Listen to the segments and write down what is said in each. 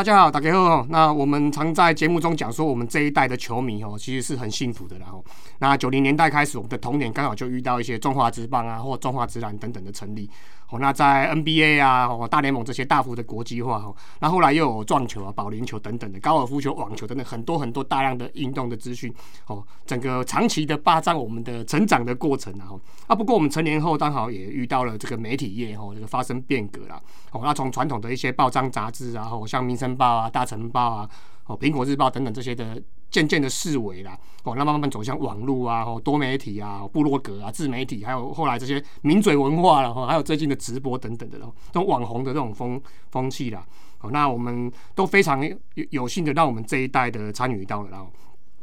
大家好，大家好。那我们常在节目中讲说，我们这一代的球迷哦，其实是很幸福的。然后，那九零年代开始，我们的童年刚好就遇到一些中华职棒啊，或中华职篮等等的成立。哦，那在 NBA 啊，哦大联盟这些大幅的国际化哦，那后来又有撞球啊、保龄球等等的高尔夫球、网球等等很多很多大量的运动的资讯哦，整个长期的霸占我们的成长的过程啊。啊，不过我们成年后刚好也遇到了这个媒体业哦，这个发生变革了。哦，那从传统的一些报章杂志啊，哦像《民生报》啊、《大成报》啊、哦《苹果日报》等等这些的。渐渐的释围啦，哦，那慢慢走向网络啊，哦，多媒体啊，部落格啊，自媒体，还有后来这些名嘴文化了，哈，还有最近的直播等等的，哦这种网红的这种风风气啦，哦，那我们都非常有有幸的让我们这一代的参与到了，然后。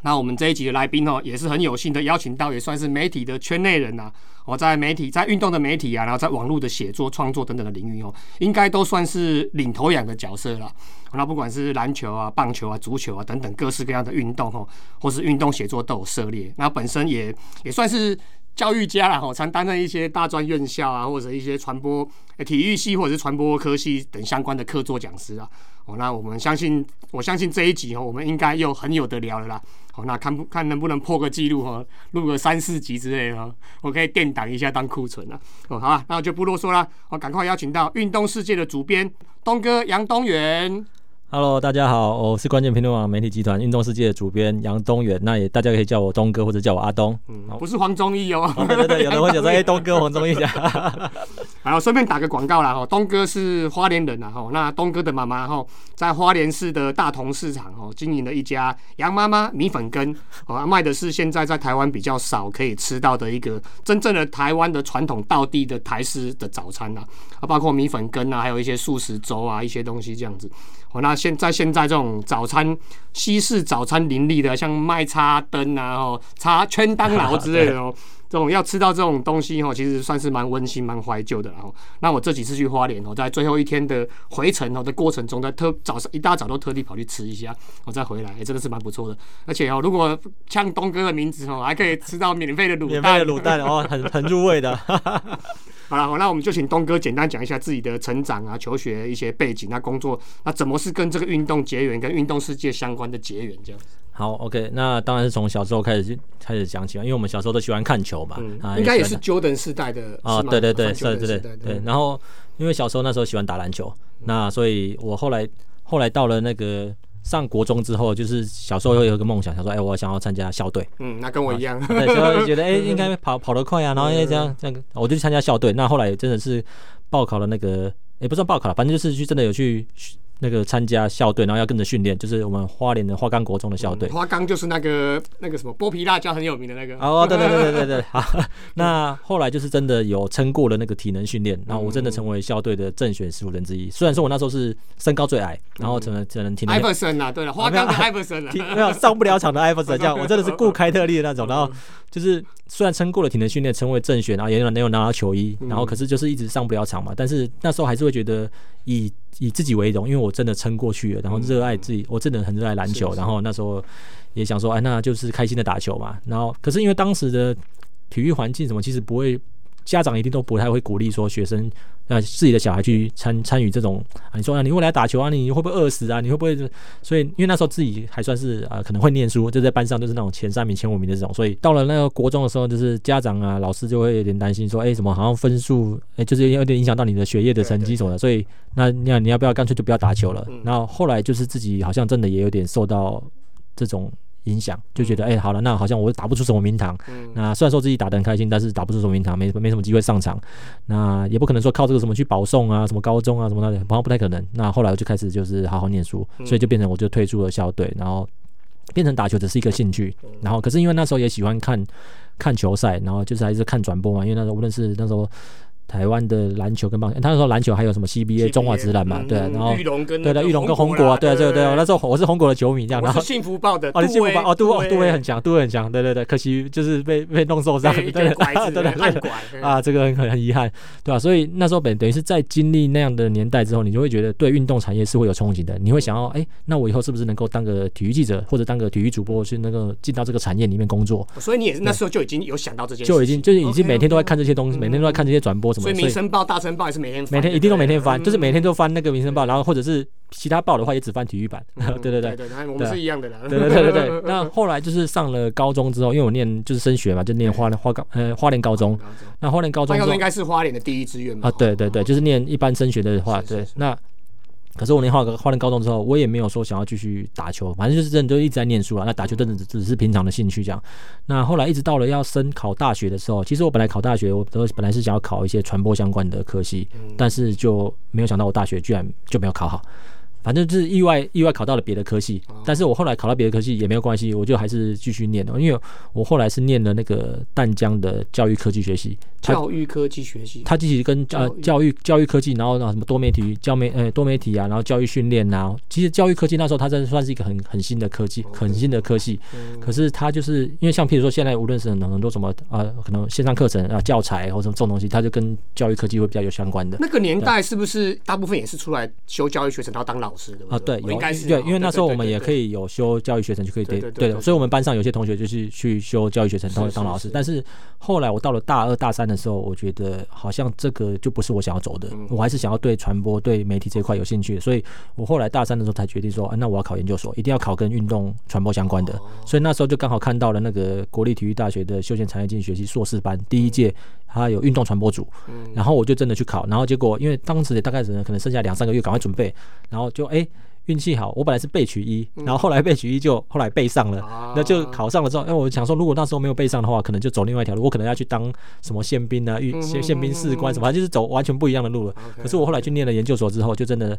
那我们这一集的来宾哦，也是很有幸的邀请到，也算是媒体的圈内人呐。我在媒体，在运动的媒体啊，然后在网络的写作、创作等等的领域哦，应该都算是领头羊的角色了。那不管是篮球啊、棒球啊、足球啊等等各式各样的运动哦，或是运动写作都有涉猎。那本身也也算是。教育家啦，吼，常担任一些大专院校啊，或者一些传播、体育系或者是传播科系等相关的客座讲师啊。哦，那我们相信，我相信这一集哦，我们应该又很有得聊了啦。好，那看不看能不能破个记录哈，录个三四集之类的，我可以垫档一下当库存了。哦，好啊，那我就不啰嗦了，我赶快邀请到运动世界的主编东哥杨东元。Hello，大家好，我是关键评论网媒体集团运动世界的主编杨东元，那也大家可以叫我东哥或者叫我阿东，嗯，不是黄忠义哦，对对对，有人会讲说 哎东哥黄忠义。讲，好，顺便打个广告啦哈，东哥是花莲人呐哈，那东哥的妈妈哈在花莲市的大同市场哦经营了一家杨妈妈米粉羹，哦卖的是现在在台湾比较少可以吃到的一个真正的台湾的传统道地的台式的早餐呐，啊包括米粉羹啊，还有一些素食粥啊一些东西这样子。哦，那现在现在这种早餐西式早餐林立的，像麦叉灯啊，哦，叉圈当劳之类的哦，这种要吃到这种东西哦，其实算是蛮温馨、蛮怀旧的。然后，那我这几次去花莲哦，在最后一天的回程哦的过程中，在特早上一大早都特地跑去吃一下，我再回来，真的是蛮不错的。而且哦，如果像东哥的名字哦，还可以吃到免费的卤蛋，免费的卤蛋哦，很很入味的。好了，好，那我们就请东哥简单讲一下自己的成长啊、求学一些背景、那工作，那怎么是跟这个运动结缘、跟运动世界相关的结缘这样？好，OK，那当然是从小时候开始就开始讲起嘛，因为我们小时候都喜欢看球嘛，啊，应该也是 Jordan 时代的啊，对对对，对对对对。然后因为小时候那时候喜欢打篮球，那所以我后来后来到了那个。上国中之后，就是小时候有有一个梦想，想说，哎，我想要参加校队。嗯，那跟我一样。对，所以觉得，哎，应该跑跑得快啊，然后因为这样这样，我就去参加校队。那后来真的是报考了那个，也不算报考了，反正就是去真的有去。那个参加校队，然后要跟着训练，就是我们花莲的花岗国中的校队。花岗就是那个那个什么剥皮辣椒很有名的那个。哦，对对对对对对。好，那后来就是真的有撑过了那个体能训练，然后我真的成为校队的正选十五人之一。虽然说我那时候是身高最矮，然后只能只能体能。艾弗森啊，对了，花岗的艾弗森啊，没有上不了场的艾弗森，这样我真的是顾开特利的那种。然后就是虽然撑过了体能训练，成为正选，然后也有能有拿到球衣，然后可是就是一直上不了场嘛。但是那时候还是会觉得以。以自己为荣，因为我真的撑过去了，然后热爱自己，我真的很热爱篮球，然后那时候也想说，哎，那就是开心的打球嘛。然后，可是因为当时的体育环境什么，其实不会。家长一定都不太会鼓励说学生呃自己的小孩去参参与这种啊，你说啊，你未来打球啊，你会不会饿死啊？你会不会？所以因为那时候自己还算是呃可能会念书，就在班上就是那种前三名、前五名的这种，所以到了那个国中的时候，就是家长啊、老师就会有点担心说，哎，怎么好像分数哎，就是有点影响到你的学业的成绩什么的。所以那那你要不要干脆就不要打球了？然后后来就是自己好像真的也有点受到这种。影响就觉得哎，好了，那好像我打不出什么名堂。那虽然说自己打得很开心，但是打不出什么名堂，没没什么机会上场。那也不可能说靠这个什么去保送啊，什么高中啊什么的，好像不太可能。那后来我就开始就是好好念书，所以就变成我就退出了校队，然后变成打球只是一个兴趣。然后可是因为那时候也喜欢看看球赛，然后就是还是看转播嘛，因为那时候无论是那时候。台湾的篮球跟棒球，他说篮球还有什么 CBA 中华职篮嘛？对，然后玉龙跟对的玉龙跟红国，对对对，那时候我是红国的球迷这样。然后幸福报的哦，幸福报哦，杜杜威很强，杜威很强，对对对，可惜就是被 被弄受伤，对对对，啊，这个很很遗憾，对吧？所以那时候本等于是在经历那样的年代之后，你就会觉得对运动产业是会有憧憬的，你会想要哎，那我以后是不是能够当个体育记者或者当个体育主播，去那个进到这个产业里面工作？所以你也是那时候就已经有想到这件，就已经就是已经每天都在看这些东西，每天都在看这些转播。什么，所以《民生报》《大晨报》也是每天每天一定都每天翻，嗯就是每天都翻那个《民生报》，然后或者是其他报的话也只翻体育版，对对对对。对，我们是一样的啦。对对对对对，那后来就是上了高中之后，因为我念就是升学嘛，就念花花高呃花莲高中。那花莲高中应该是花莲的第一志愿吧？啊，对对对，就是念一般升学的话，对那。可是我念化化念高中之后，我也没有说想要继续打球，反正就是真的就一直在念书了。那打球真的只只是平常的兴趣这样。那后来一直到了要升考大学的时候，其实我本来考大学，我都本来是想要考一些传播相关的科系，但是就没有想到我大学居然就没有考好。反正就是意外意外考到了别的科系，但是我后来考到别的科系也没有关系，我就还是继续念的，因为我后来是念了那个淡江的教育科技学系，教育科技学系，它其实跟呃教育。教育科技，然后然后什么多媒体教媒呃多媒体啊，然后教育训练啊，其实教育科技那时候它真的算是一个很很新的科技，很新的科系。可是它就是因为像譬如说现在无论是很很多什么呃可能线上课程啊教材或者什么这种东西，它就跟教育科技会比较有相关的。那个年代是不是大部分也是出来修教育学程，然后当老啊，对，有应该是对，因为那时候我们也可以有修教育学程，就可以对对，所以我们班上有些同学就是去修教育学程，当。当老师但是后来我到了大二大三的时候，我觉得好像这个就不是我想要走的，嗯。我还是想要对传播、对媒体这一块有兴趣，所以我后来大三的时候才决定说，啊，那我要考研究所，一定要考跟运动传播相关哦。的。所以那时候就刚好看到了那个国立体育大学的休闲产业经济学系硕士班第一届，它有运动传播组，嗯然后我就真的去考，然后结果因为当时也大概只能可能剩下两三个月，赶快准备，然后就哎。运气好，我本来是备取一，然后后来备取一就后来备上了，那就考上了之后，哎，我想说，如果那时候没有备上的话，可能就走另外一条路，我可能要去当什么宪兵啊、御宪宪兵士官什么，就是走完全不一样的路了。可是我后来去念了研究所之后，就真的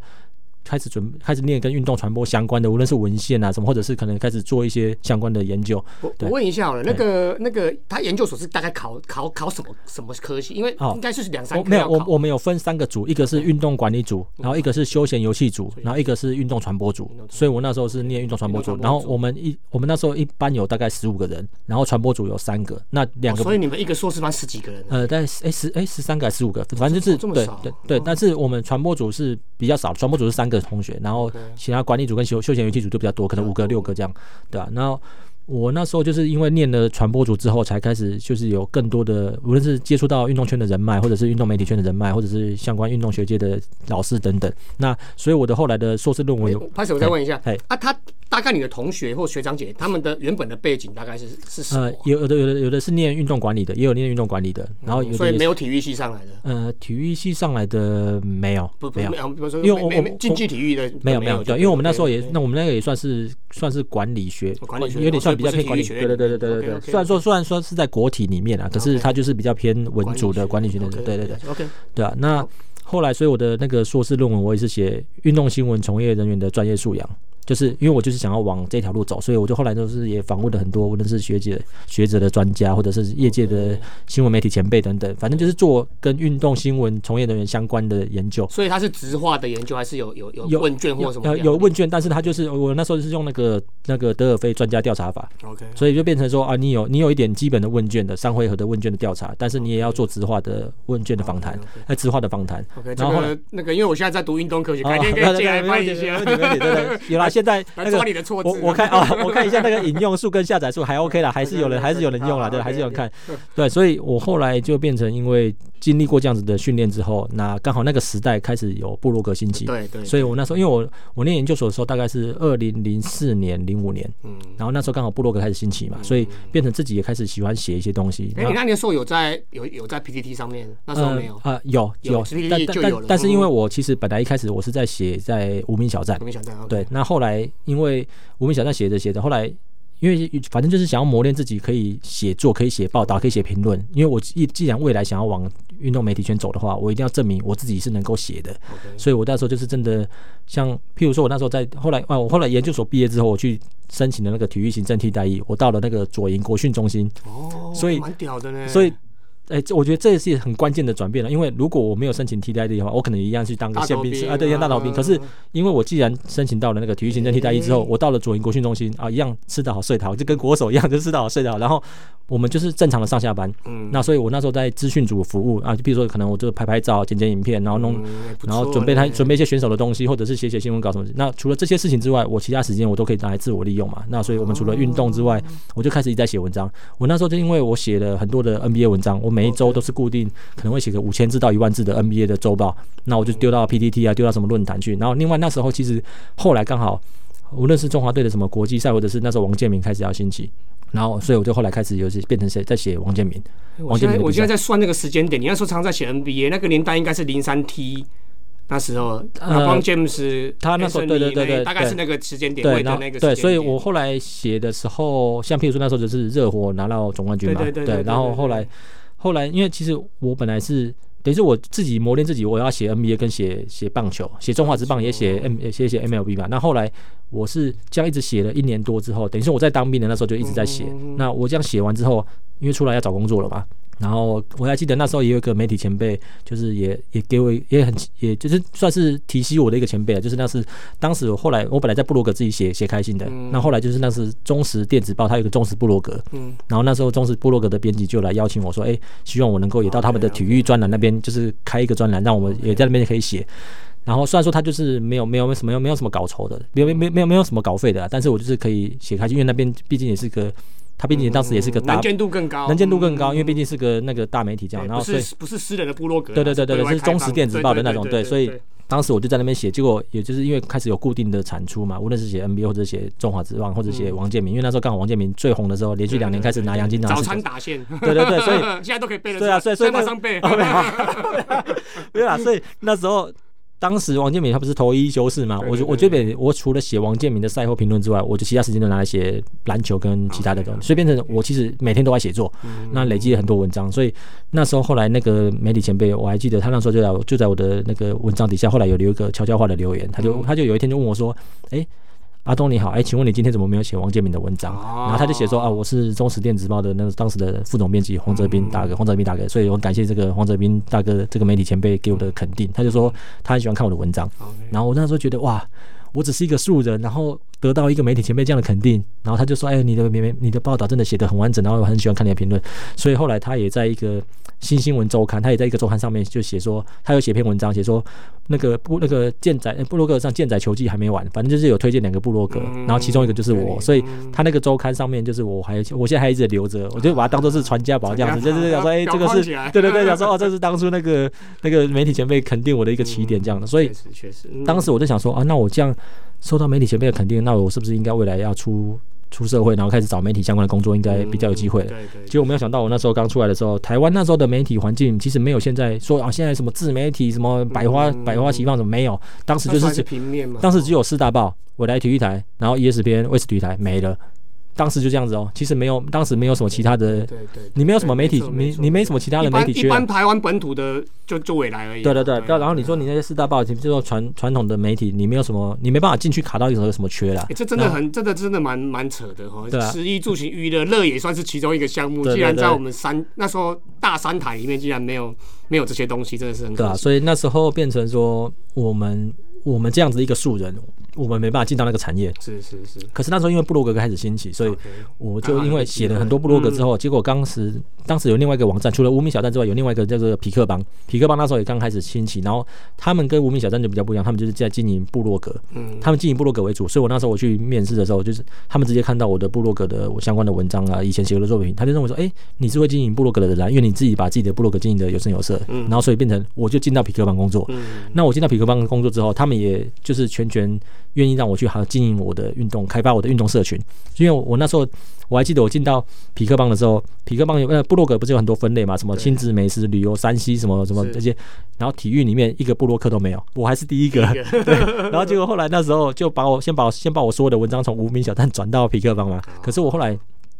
开始准开始念跟运动传播相关的，无论是文献啊什么，或者是可能开始做一些相关的研究。我我问一下好了，那个那个他研究所是大概考考考什么什么科系？因为哦。应该是两三我没有。我我们有分三个组，一个是运动管理组，然后一个是休闲游戏组，然后一个是运动传播组。所以我那时候是念运动传播组，然后我们一我们那时候一班有大概十五个人，然后传播组有三个，那两个哦所以你们一个硕士班十几个人啊？呃，大概哎十哎十三个还是十五个，反正就是对这么少。对对，但是我们传播组是比较少，传播组是三个同学，然后其他管理组跟休休闲游戏组就比较多，可能五个六个这样，对啊，然后。我那时候就是因为念了传播组之后，才开始就是有更多的，无论是接触到运动圈的人脉，或者是运动媒体圈的人脉，或者是相关运动学界的老师等等。那所以我的后来的硕士论文有拍手，我再问一下哎，啊，他大概你的同学或学长姐他们的原本的背景大概是是什么呃？有有的有的有的是念运动管理的，也有念运动管理的，然后有所以没有体育系上来的，呃体育系上来的没有没有不不没。有，因为我我没没竞技体育的没有没有，对，因为我们那时候也，那那我们那个也算是算是管理学，管理学有点算比较偏管理，学院对对对对对对对。虽然说虽然说是在国体里面啊，可是它就是比较偏文组的管理学的，对对对，OK，对啊。那后来，所以我的那个硕士论文，我也是写运动新闻从业人员的专业素养。就是因为我就是想要往这条路走，所以我就后来就是也访问了很多，无论是学姐、学者的专家，或者是业界的新闻媒体前辈等等，反正就是做跟运动新闻从业人员相关的研究。所以他是直化的研究，还是有有有有问卷或什么有问卷，但是他就是我那时候是用那个那个德尔菲专家调查法，OK，所以就变成说啊，你有你有一点基本的问卷的三回合的问卷的调查，但是你也要做直化的问卷的访谈呃，直化的访谈。OK，然后那个，因为我现在在读运动科学，哦改天可以进来一下没问题，没问题，没问题对对，有啦，现在那个。我我看啊，我看一下那个引用数跟下载数还 OK 啦，还是有人还是有人用啦，对，还是有人看 对，所以我后来就变成因为经历过这样子的训练之后，那刚好那个时代开始有部落格兴起，对对，所以我那时候因为我我念研究所的时候大概是二零零四年零五年，嗯，然后那时候刚好部落格开始兴起嘛，所以变成自己也开始喜欢写一些东西。哎，你那年时候有在有有在 PPT 上面，那时候没有，啊、有有但但但但是因为嗯我其实本来一开始我是在写在无名小站。我，没想到。对，那后来因为无名小站写着写着，后来因为反正就是想要磨练自己，可以写作，可以写报道，可以写评论。因为我既既然未来想要往运动媒体圈走的话，我一定要证明我自己是能够写的。所以我那时候就是真的像，譬如说我那时候在后来啊，我后来研究所毕业之后，我去申请了那个体育行政替代役，我到了那个左营国训中心，哦，所以蛮屌的呢。所以。哎、这我觉得这也是很关键的转变了，因为如果我没有申请替代役的话，我可能一样去当个宪兵宪兵啊，对，一样大老兵。啊可是因为我既然申请到了那个体育行政替代役之后，嗯我到了左营国训中心啊，一样吃得好睡得好，就跟国手一样，就吃得好睡得好。然后我们就是正常的上下班。嗯，那所以我那时候在资讯组服务啊，就比如说可能我就拍拍照、剪剪影片，然后弄嗯然后准备他准备一些选手的东西，或者是写写新闻稿什么。那除了这些事情之外，我其他时间我都可以拿来自我利用嘛。那所以我们除了运动之外，我就开始一直在写文章。我那时候就因为我写了很多的 NBA 文章，我每一周都是固定可能会写个五千字到一万字的 NBA 的周报，那我就丢到 PPT 啊，丢到什么论坛去。然后另外那时候其实后来刚好，无论是中华队的什么国际赛，或者是那时候王建民开始要兴起，然后所以我就后来开始有些变成写在写王建民。王建民我现在在算那个时间点，你那时候常在写 NBA，那个年代应该是零三 T。那时候，呃，光 James 他那时候对对对对，大概是那个时间点，对，的那个对，所以我后来写的时候，像譬如说那时候就是热火拿到总冠军嘛，对，然后后来后来，因为其实我本来是等于是我自己磨练自己，我要写 NBA 跟写写棒球，写中华职棒也写 M 写写 MLB 嘛。那后来我是这样一直写了一年多之后，等于是我在当兵的那时候就一直在写。那我这样写完之后，因为出来要找工作了嘛。然后我还记得那时候也有一个媒体前辈，就是也也给我也很也就是算是提携我的一个前辈啊，就是那是当时我后来我本来在布罗格自己写写开心的，那后来就是那是忠实电子报，他有个忠实布罗格，嗯，然后那时候忠实布罗格的编辑就来邀请我说，哎，希望我能够也到他们的体育专栏那边，就是开一个专栏，让我们也在那边可以写。然后虽然说他就是没有没有什么没有什么稿酬的，没有没没有没有什么稿费的，但是我就是可以写开心，因为那边毕竟也是个。他毕竟当时也是个大，能见度更高，能见度更高，因为毕竟是个那个大媒体这样，然后所以不是私人的部落格，对对对对对，是忠实电子报的那种，对，所以当时我就在那边写，结果也就是因为开始有固定的产出嘛，无论是写 NBA 或者写中华之棒或者写王建民，因为那时候刚好王建民最红的时候，连续两年开始拿杨金章，早餐打线，对对对，所以 现在都可以背了，对啊，所以所以马上背，对啊，所以那时候。当时王建民他不是投一休四嘛？我我这边我除了写王建民的赛后评论之外，我就其他时间都拿来写篮球跟其他的东西，所以变成我其实每天都在写作，那累积了很多文章。所以那时候后来那个媒体前辈，我还记得他那时候就在就在我的那个文章底下，后来有留一个悄悄话的留言，他就他就有一天就问我说：“哎。”阿东你好，哎，请问你今天怎么没有写王建民的文章？然后他就写说啊，我是中时电子报的那个当时的副总编辑黄泽斌大哥，黄泽斌大哥，所以我感谢这个黄泽斌大哥这个媒体前辈给我的肯定。他就说他很喜欢看我的文章，然后我那时候觉得哇，我只是一个素人，然后。得到一个媒体前辈这样的肯定，然后他就说：“哎，你的媒你的报道真的写得很完整，然后我很喜欢看你的评论。”所以后来他也在一个新新闻周刊，他也在一个周刊上面就写说，他有写篇文章，写说那个布那个健仔布洛格上健仔球技还没完，反正就是有推荐两个布洛格，然后其中一个就是我，所以他那个周刊上面就是我还我现在还一直留着，我就把它当做是传家宝这样子，就是想说：“哎，这个是对对对，想说哦，这是当初那个 那个媒体前辈肯定我的一个起点这样的。”所以确实，当时我就想说啊，那我这样。受到媒体前辈的肯定，那我是不是应该未来要出出社会，然后开始找媒体相关的工作，应该比较有机会？对对。结果没有想到，我那时候刚出来的时候，台湾那时候的媒体环境其实没有现在说啊，现在什么自媒体什么百花百花齐放，什么没有？当时就是平面嘛。当时只有四大报，未来体育台，然后 ESPN、卫视体育台没了。当时就这样子哦，其实没有，当时没有什么其他的，对对，你没有什么媒体，你你没什么其他的媒体缺。一般台湾本土的就就未来而已。对对对，然后你说你那些四大报，就说传传统的媒体，你没有什么，你没办法进去卡到有什么缺啦。这真的很，真的真的蛮蛮扯的哈。对啊。食衣住行娱乐乐也算是其中一个项目，既然在我们三那时候大三台里面，竟然没有没有这些东西，真的是很对啊。所以那时候变成说我们。我们这样子一个素人，我们没办法进到那个产业。是是是。可是那时候因为布洛格开始兴起，所以我就因为写了很多布洛格之后，结果当时当时有另外一个网站，除了无名小站之外，有另外一个叫做匹克邦。匹克邦那时候也刚开始兴起，然后他们跟无名小站就比较不一样，他们就是在经营布洛格。嗯。他们经营布洛格为主，所以我那时候我去面试的时候，就是他们直接看到我的布洛格的相关的文章啊，以前写过的作品，他就认为说，哎，你是会经营布洛格的人，啊因为你自己把自己的布洛格经营的有声有色。嗯。然后所以变成我就进到匹克邦工作。嗯。那我进到匹克邦工作之后，他们也就是全权愿意让我去好经营我的运动，开发我的运动社群。因为我那时候我还记得我进到匹克邦的时候，匹克邦有呃部落格不是有很多分类嘛，什么亲子、美食、旅游、山西什么什么这些，然后体育里面一个部落客都没有，我还是第一个。对，然后结果后来那时候就把我先把我先把我所有的文章从无名小站转到匹克邦嘛。可是我后来。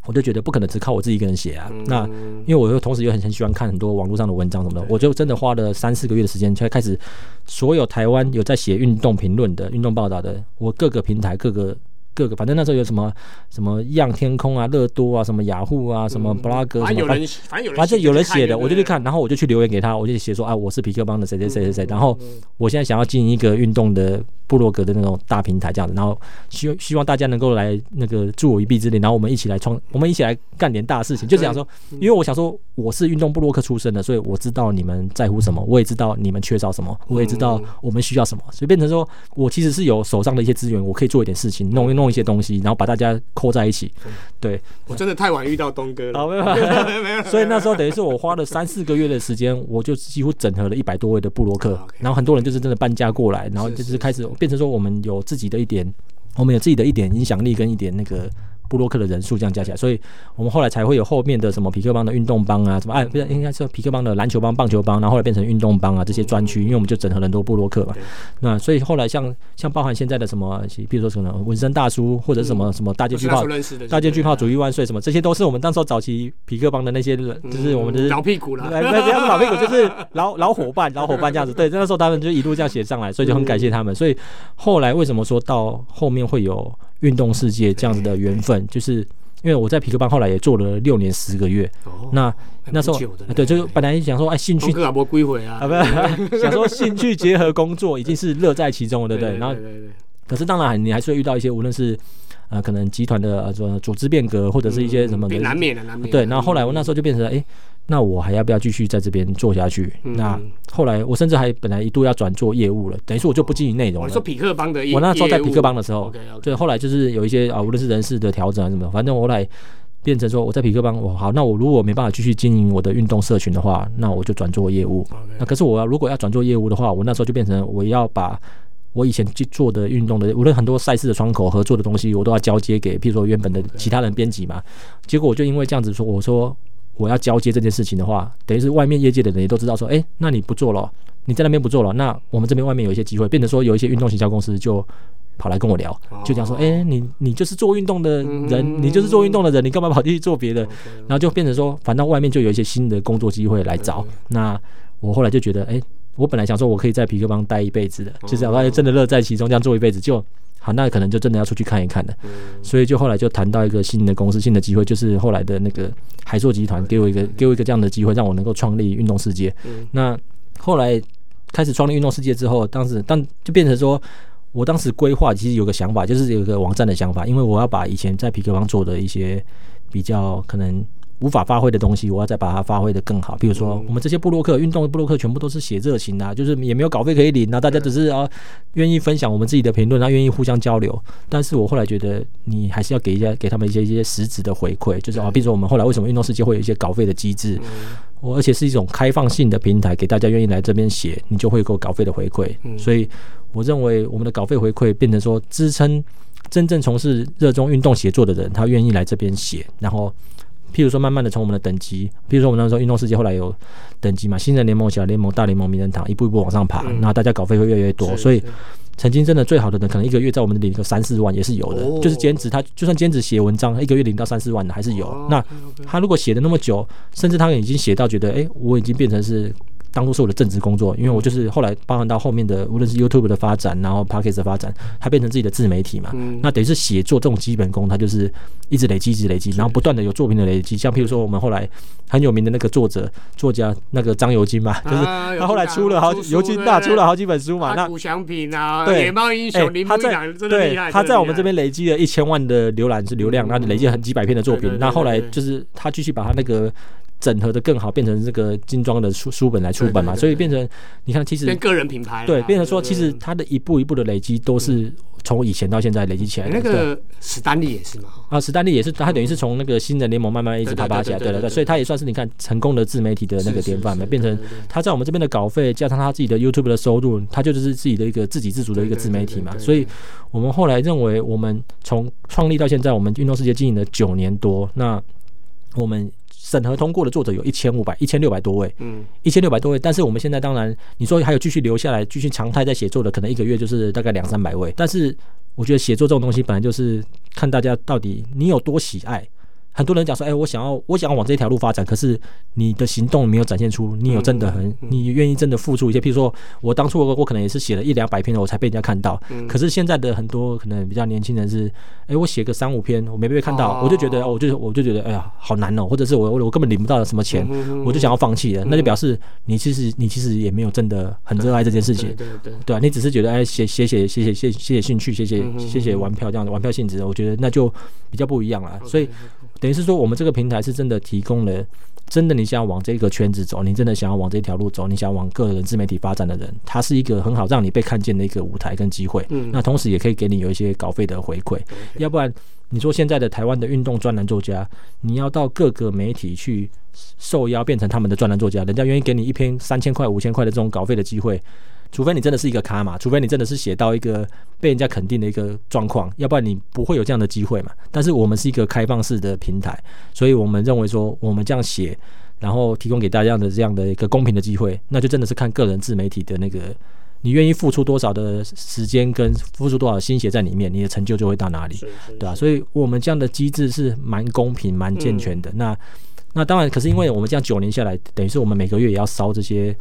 我就觉得不可能只靠我自己一个人写啊，那因为我又同时又很很喜欢看很多网络上的文章什么的，我就真的花了三四个月的时间才开始，所有台湾有在写运动评论的、运动报道的，我各个平台各个。各个反正那时候有什么什么样天空啊、乐多啊、什么雅虎啊、什么布拉格，反正有人反正有人写的，我就去看，然后我就去留言给他，我就写说啊，我是皮克邦的谁谁谁谁谁，然后我现在想要进一个运动的部落格的那种大平台这样子，然后希希望大家能够来那个助我一臂之力，然后我们一起来创，我们一起来干点大事情，就是想说，因为我想说我是运动部落客出身的，所以我知道你们在乎什么，我也知道你们缺少什么，我也知道我们需要什么，所以变成说我其实是有手上的一些资源，我可以做一点事情，弄一弄。一些东西，然后把大家扣在一起。对，我真的太晚遇到东哥了。好，没有 没有没有。所以那时候等于是我花了三四个月的时间，我就几乎整合了一百多位的布洛克，然后很多人就是真的搬家过来，然后就是开始变成说我们有自己的一点，我们有自己的一点影响力跟一点那个。布洛克的人数这样加起来，所以我们后来才会有后面的什么皮克邦的运动帮啊，什么哎，不是应该是皮克邦的篮球帮、棒球帮，然后后来变成运动帮啊这些专区，因为我们就整合了很多布洛克嘛。那所以后来像像包含现在的什么，比如说什么纹身大叔或者什么什么大街巨炮、大街巨炮主义万岁什么，这些都是我们当时候早期皮克邦的那些，就是我们的老屁股了，不要说老屁股，就是老老伙伴、老伙伴这样子。对，那时候他们就一路这样写上来，所以就很感谢他们。所以后来为什么说到后面会有运动世界这样子的缘分，就是。因为我在皮克邦后来也做了六年十个月，那那时候对，就本来想说哎，兴趣啊，不归回啊，不是 想说兴趣结合工作已经是乐在其中了，对不对？然后，可是当然你还是会遇到一些无论是呃可能集团的呃组组织变革或者是一些什么难免的难免。对，然后后来我那时候就变成哎。那我还要不要继续在这边做下去？那后来我甚至还本来一度要转做业务了，等于说我就不经营内容了。说匹克邦的，我那时候在匹克邦的时候，对，后来就是有一些啊，无论是人事的调整啊什么，反正我后来变成说我在匹克邦，我好，那我如果没办法继续经营我的运动社群的话，那我就转做业务。那可是我要如果要转做业务的话，我那时候就变成我要把我以前去做的运动的，无论很多赛事的窗口合作的东西，我都要交接给，譬如说原本的其他人编辑嘛。结果我就因为这样子说，我说。我要交接这件事情的话，等于是外面业界的人也都知道说，哎，那你不做了，你在那边不做了，那我们这边外面有一些机会，变成说有一些运动行销公司就跑来跟我聊，就讲说，哎，你你就是做运动的人，你就是做运动的人，你干嘛跑去做别的？然后就变成说，反倒外面就有一些新的工作机会来找。那我后来就觉得，哎，我本来想说我可以在皮克邦待一辈子的，就是我发现真的乐在其中，这样做一辈子就。好，那可能就真的要出去看一看了。所以就后来就谈到一个新的公司、新的机会，就是后来的那个海硕集团给我一个给我一个这样的机会，让我能够创立运动世界。那后来开始创立运动世界之后，当时但就变成说，我当时规划其实有个想法，就是有个网站的想法，因为我要把以前在皮克邦做的一些比较可能。无法发挥的东西，我要再把它发挥的更好。比如说，我们这些布洛克运动的布洛克，全部都是写热情的，就是也没有稿费可以领啊，大家只是啊愿意分享我们自己的评论，然后愿意互相交流。但是我后来觉得，你还是要给一些给他们一些一些实质的回馈，就是啊，比如说我们后来为什么运动世界会有一些稿费的机制，我而且是一种开放性的平台，给大家愿意来这边写，你就会有稿费的回馈。所以我认为我们的稿费回馈变成说支撑真正从事热衷运动写作的人，他愿意来这边写，然后。譬如说，慢慢的从我们的等级，譬如说我们那时候运动世界后来有等级嘛，新人联盟、小联盟、大联盟、名人堂，一步一步往上爬，那大家稿费会越来越多，所以曾经真的最好的人，可能一个月在我们领个三四万也是有的，就是兼职，他就算兼职写文章，一个月领到三四万的还是有。那他如果写的那么久，甚至他已经写到觉得，哎，我已经变成是。当初是我的正职工作，因为我就是后来包含到后面的，无论是 YouTube 的发展，然后 Podcast 的发展，它变成自己的自媒体嘛。那等于是写作这种基本功，它就是一直累积，一直累积，然后不断的有作品的累积。像譬如说，我们后来很有名的那个作者作家那个张尤金嘛，就是他后来出了好尤金大出了好几本书嘛。那古祥品啊，野猫英雄林部长真的厉害。他在我们这边累积了一千万的浏览是流量，那累积很几百篇的作品。那后来就是他继续把他那个。整合的更好，变成这个精装的书书本来出版嘛，所以变成你看，其实变个人品牌，对，变成说，其实它的一步一步的累积都是从以前到现在累积起来的。那个史丹利也是嘛？啊，史丹利也是，他等于是从那个新人联盟慢慢一直爬爬起来，对对对，所以他也算是你看成功的自媒体的那个典范嘛，变成他在我们这边的稿费加上他自己的 YouTube 的收入，他就是自己的一个自给自足的一个自媒体嘛。所以我们后来认为，我们从创立到现在，我们运动世界经营了九年多，那我们。审核通过的作者有一千五百、一千六百多位，嗯，一千六百多位。但是我们现在当然，你说还有继续留下来、继续常态在写作的，可能一个月就是大概两三百位。但是我觉得写作这种东西，本来就是看大家到底你有多喜爱。很多人讲说，哎，我想要，我想要往这条路发展，可是你的行动没有展现出你有真的很，你愿意真的付出一些。譬如说，我当初我我可能也是写了一两百篇的，我才被人家看到。可是现在的很多可能比较年轻人是，哎，我写个三五篇，我没被看到，我就觉得，我就我就觉得，哎呀，好难哦，或者是我我我根本领不到什么钱，我就想要放弃了。那就表示你其实你其实也没有真的很热爱这件事情，对对对啊，你只是觉得哎写写写写写写写兴趣，写写写写玩票这样的玩票性质，我觉得那就比较不一样了。所以。等于是说，我们这个平台是真的提供了真的你想要往这个圈子走，你真的想要往这条路走，你想要往个人自媒体发展的人，它是一个很好让你被看见的一个舞台跟机会。嗯那同时也可以给你有一些稿费的回馈，要不然你说现在的台湾的运动专栏作家，你要到各个媒体去受邀变成他们的专栏作家，人家愿意给你一篇三千块、五千块的这种稿费的机会。除非你真的是一个咖嘛，除非你真的是写到一个被人家肯定的一个状况，要不然你不会有这样的机会嘛。但是我们是一个开放式的平台，所以我们认为说，我们这样写，然后提供给大家的这样的一个公平的机会，那就真的是看个人自媒体的那个，你愿意付出多少的时间跟付出多少心血在里面，你的成就就会到哪里。对啊，所以我们这样的机制是蛮公平、蛮健全的。那那当然，可是因为我们这样九年下来，等于是我们每个月也要烧这些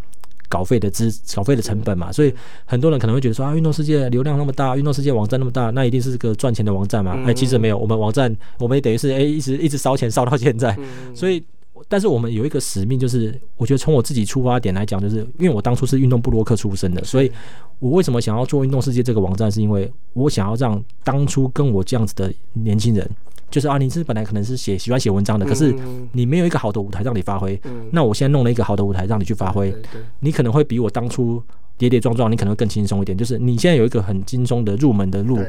稿费的资稿费的成本嘛，所以很多人可能会觉得说啊，运动世界流量那么大，运动世界网站那么大，那一定是个赚钱的网站嘛？哎、其实没有，我们网站我们也等于是哎、一直一直烧钱烧到现在，所以。但是我们有一个使命，就是我觉得从我自己出发点来讲，就是因为我当初是运动布洛克出身的，所以我为什么想要做运动世界这个网站，是因为我想要让当初跟我这样子的年轻人，就是啊，你是本来可能是写喜欢写文章的，可是你没有一个好的舞台让你发挥，那我现在弄了一个好的舞台让你去发挥，你可能会比我当初跌跌撞撞，你可能会更轻松一点。就是你现在有一个很轻松的入门的路，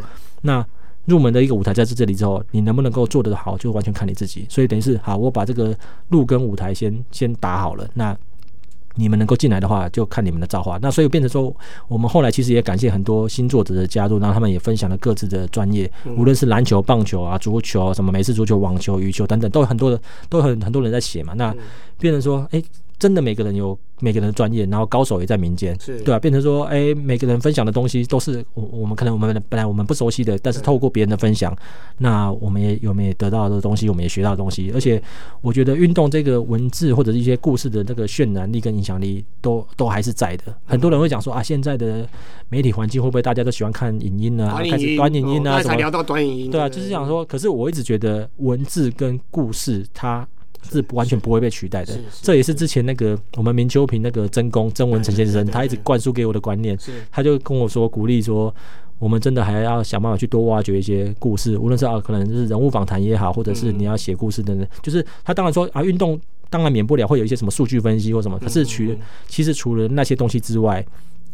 那入门的一个舞台在这里之后，你能不能够做得好，就完全看你自己。所以等于是好，我把这个路跟舞台先先打好了，那。你们能够进来的话，就看你们的造化。那所以变成说，我们后来其实也感谢很多新作者的加入，然后他们也分享了各自的专业，无论是篮球、棒球啊、足球、什么美式足球、网球、羽球等等，都有很多的，都有很很多人在写嘛。那变成说，哎、真的每个人有每个人的专业，然后高手也在民间，是对啊，变成说，哎、每个人分享的东西都是我我们可能我们本来我们不熟悉的，但是透过别人的分享，那我们也有没有得到的东西，我们也学到的东西，而且我觉得运动这个文字或者是一些故事的这个渲染力跟影响力都都还是在的。很多人会讲说啊，现在的媒体环境会不会大家都喜欢看影音呢、啊？开始短影音啊什么哦才聊到短影音，对啊，就是想说，可是我一直觉得文字跟故事它是完全不会被取代的这也是之前那个我们明秋平那个真公曾文成先生，他一直灌输给我的观念，他就跟我说鼓励说。我们真的还要想办法去多挖掘一些故事，无论是啊，可能是人物访谈也好，或者是你要写故事等等。就是他当然说啊，运动当然免不了会有一些什么数据分析或什么，可是除其实除了那些东西之外，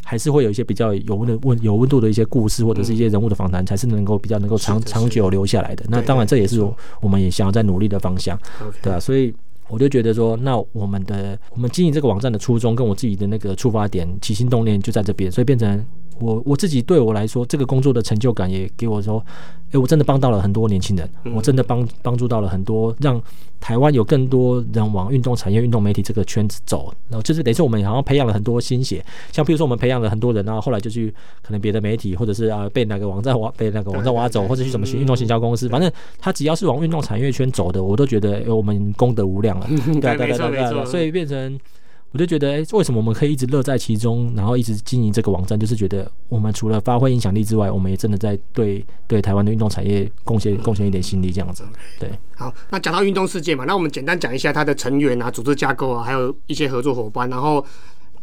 还是会有一些比较有温的温有温度的一些故事，或者是一些人物的访谈，才是能够比较能够长长久留下来的。那当然，这也是我们也想要在努力的方向，对啊，所以我就觉得说，那我们的我们经营这个网站的初衷，跟我自己的那个出发点、起心动念就在这边，所以变成我我自己对我来说，这个工作的成就感也给我说，诶，我真的帮到了很多年轻人，我真的帮帮助到了很多，让台湾有更多人往运动产业、运动媒体这个圈子走，然后就是等于说我们好像培养了很多心血，像比如说我们培养了很多人，然后后来就去可能别的媒体，或者是啊被哪个网站挖被那个网站挖走，或者去什么运动行销公司，反正他只要是往运动产业圈走的，我都觉得诶我们功德无量了。对啊对对啊对所以变成。我就觉得，哎、为什么我们可以一直乐在其中，然后一直经营这个网站？就是觉得我们除了发挥影响力之外，我们也真的在对对台湾的运动产业贡献贡献一点心力，这样子。对，好，那讲到运动世界嘛，那我们简单讲一下它的成员啊、组织架构啊，还有一些合作伙伴，然后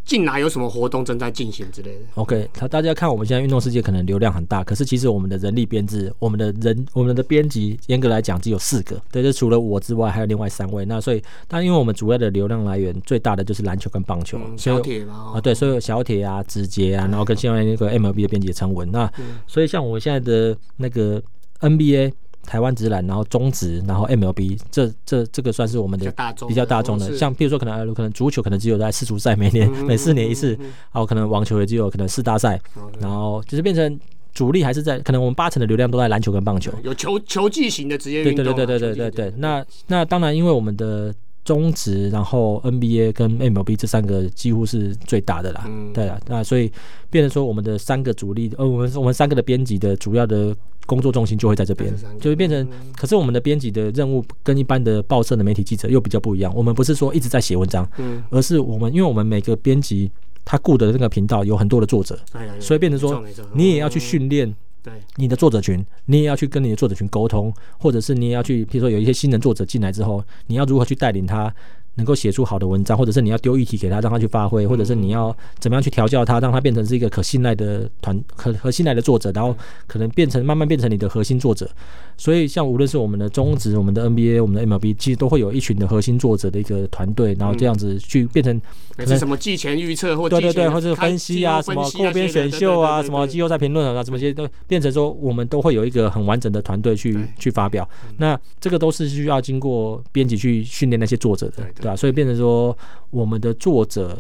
近来有什么活动正在进行之类的。OK，他大家看我们现在运动世界可能流量很大，可是其实我们的人力编制，我们的人我们的编辑严格来讲只有四个，对，就除了我之外还有另外三位。那所以，但因为我们主要的流量来源最大的就是篮球跟棒球，小铁嘛，啊，对，所以有小铁啊、直接啊，然后跟现在那个 MLB 的编辑陈文，那所以像我们现在的那个 NBA、台湾职篮，然后中职，然后 MLB，这这这个算是我们的比较大众的像比如说可能呃可能足球可能只有在世足赛每年 每四年一次，然后可能网球也只有可能四大赛，然后就是变成主力还是在可能我们八成的流量都在篮球跟棒球，有球球技型的职业对运动啊，对对对对对对对。那那当然，因为我们的中职，然后 NBA 跟 MLB 这三个几乎是最大的啦，嗯对啊。那所以变成说，我们的三个主力，呃，我们我们三个的编辑的主要的工作重心就会在这边就会变成。可是我们的编辑的任务跟一般的报社的媒体记者又比较不一样，我们不是说一直在写文章，嗯，而是我们因为我们每个编辑他雇的那个频道有很多的作者，哎所以变成说你也要去训练对，你的作者群，你也要去跟你的作者群沟通，或者是你也要去，比如说有一些新人作者进来之后，你要如何去带领他能够写出好的文章，或者是你要丢议题给他，让他去发挥，或者是你要怎么样去调教他，让他变成是一个可信赖的团可可信赖的作者，然后可能变成慢慢变成你的核心作者。所以，像无论是我们的中职、我们的 NBA、我们的 MLB，其实都会有一群的核心作者的一个团队，然后这样子去变成可能什么季前预测或对对对，或者分析啊，什么过边选秀啊，什么季后赛评论啊，什么些都变成说，我们都会有一个很完整的团队去去发表。那这个都是需要经过编辑去训练那些作者的，对吧？所以变成说，我们的作者。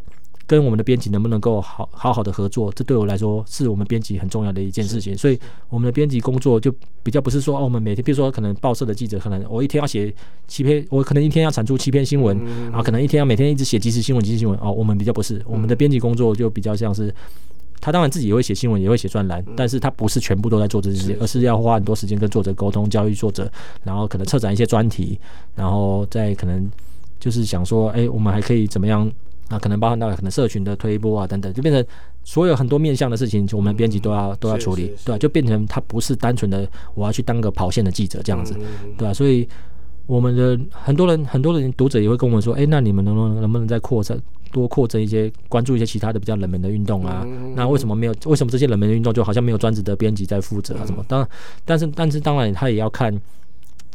跟我们的编辑能不能够好好好的合作，这对我来说是我们编辑很重要的一件事情。所以我们的编辑工作就比较不是说哦，我们每天，比如说可能报社的记者，可能我一天要写七篇，我可能一天要产出七篇新闻啊，可能一天要每天一直写即时新闻、即时新闻哦。我们比较不是，我们的编辑工作就比较像是，他当然自己也会写新闻，也会写专栏，但是他不是全部都在做这些，而是要花很多时间跟作者沟通、教育作者，然后可能策展一些专题，然后再可能就是想说，哎，我们还可以怎么样？那可能包含到可能社群的推波啊等等，就变成所有很多面向的事情，我们编辑都要都要处理，对吧？就变成他不是单纯的我要去当个跑线的记者这样子，对吧？所以我们的很多人很多人读者也会跟我们说，哎，那你们能不能能不能再扩展多扩增一些关注一些其他的比较冷门的运动啊？那为什么没有？为什么这些冷门的运动就好像没有专职的编辑在负责啊？什么？当然，但是但是当然他也要看。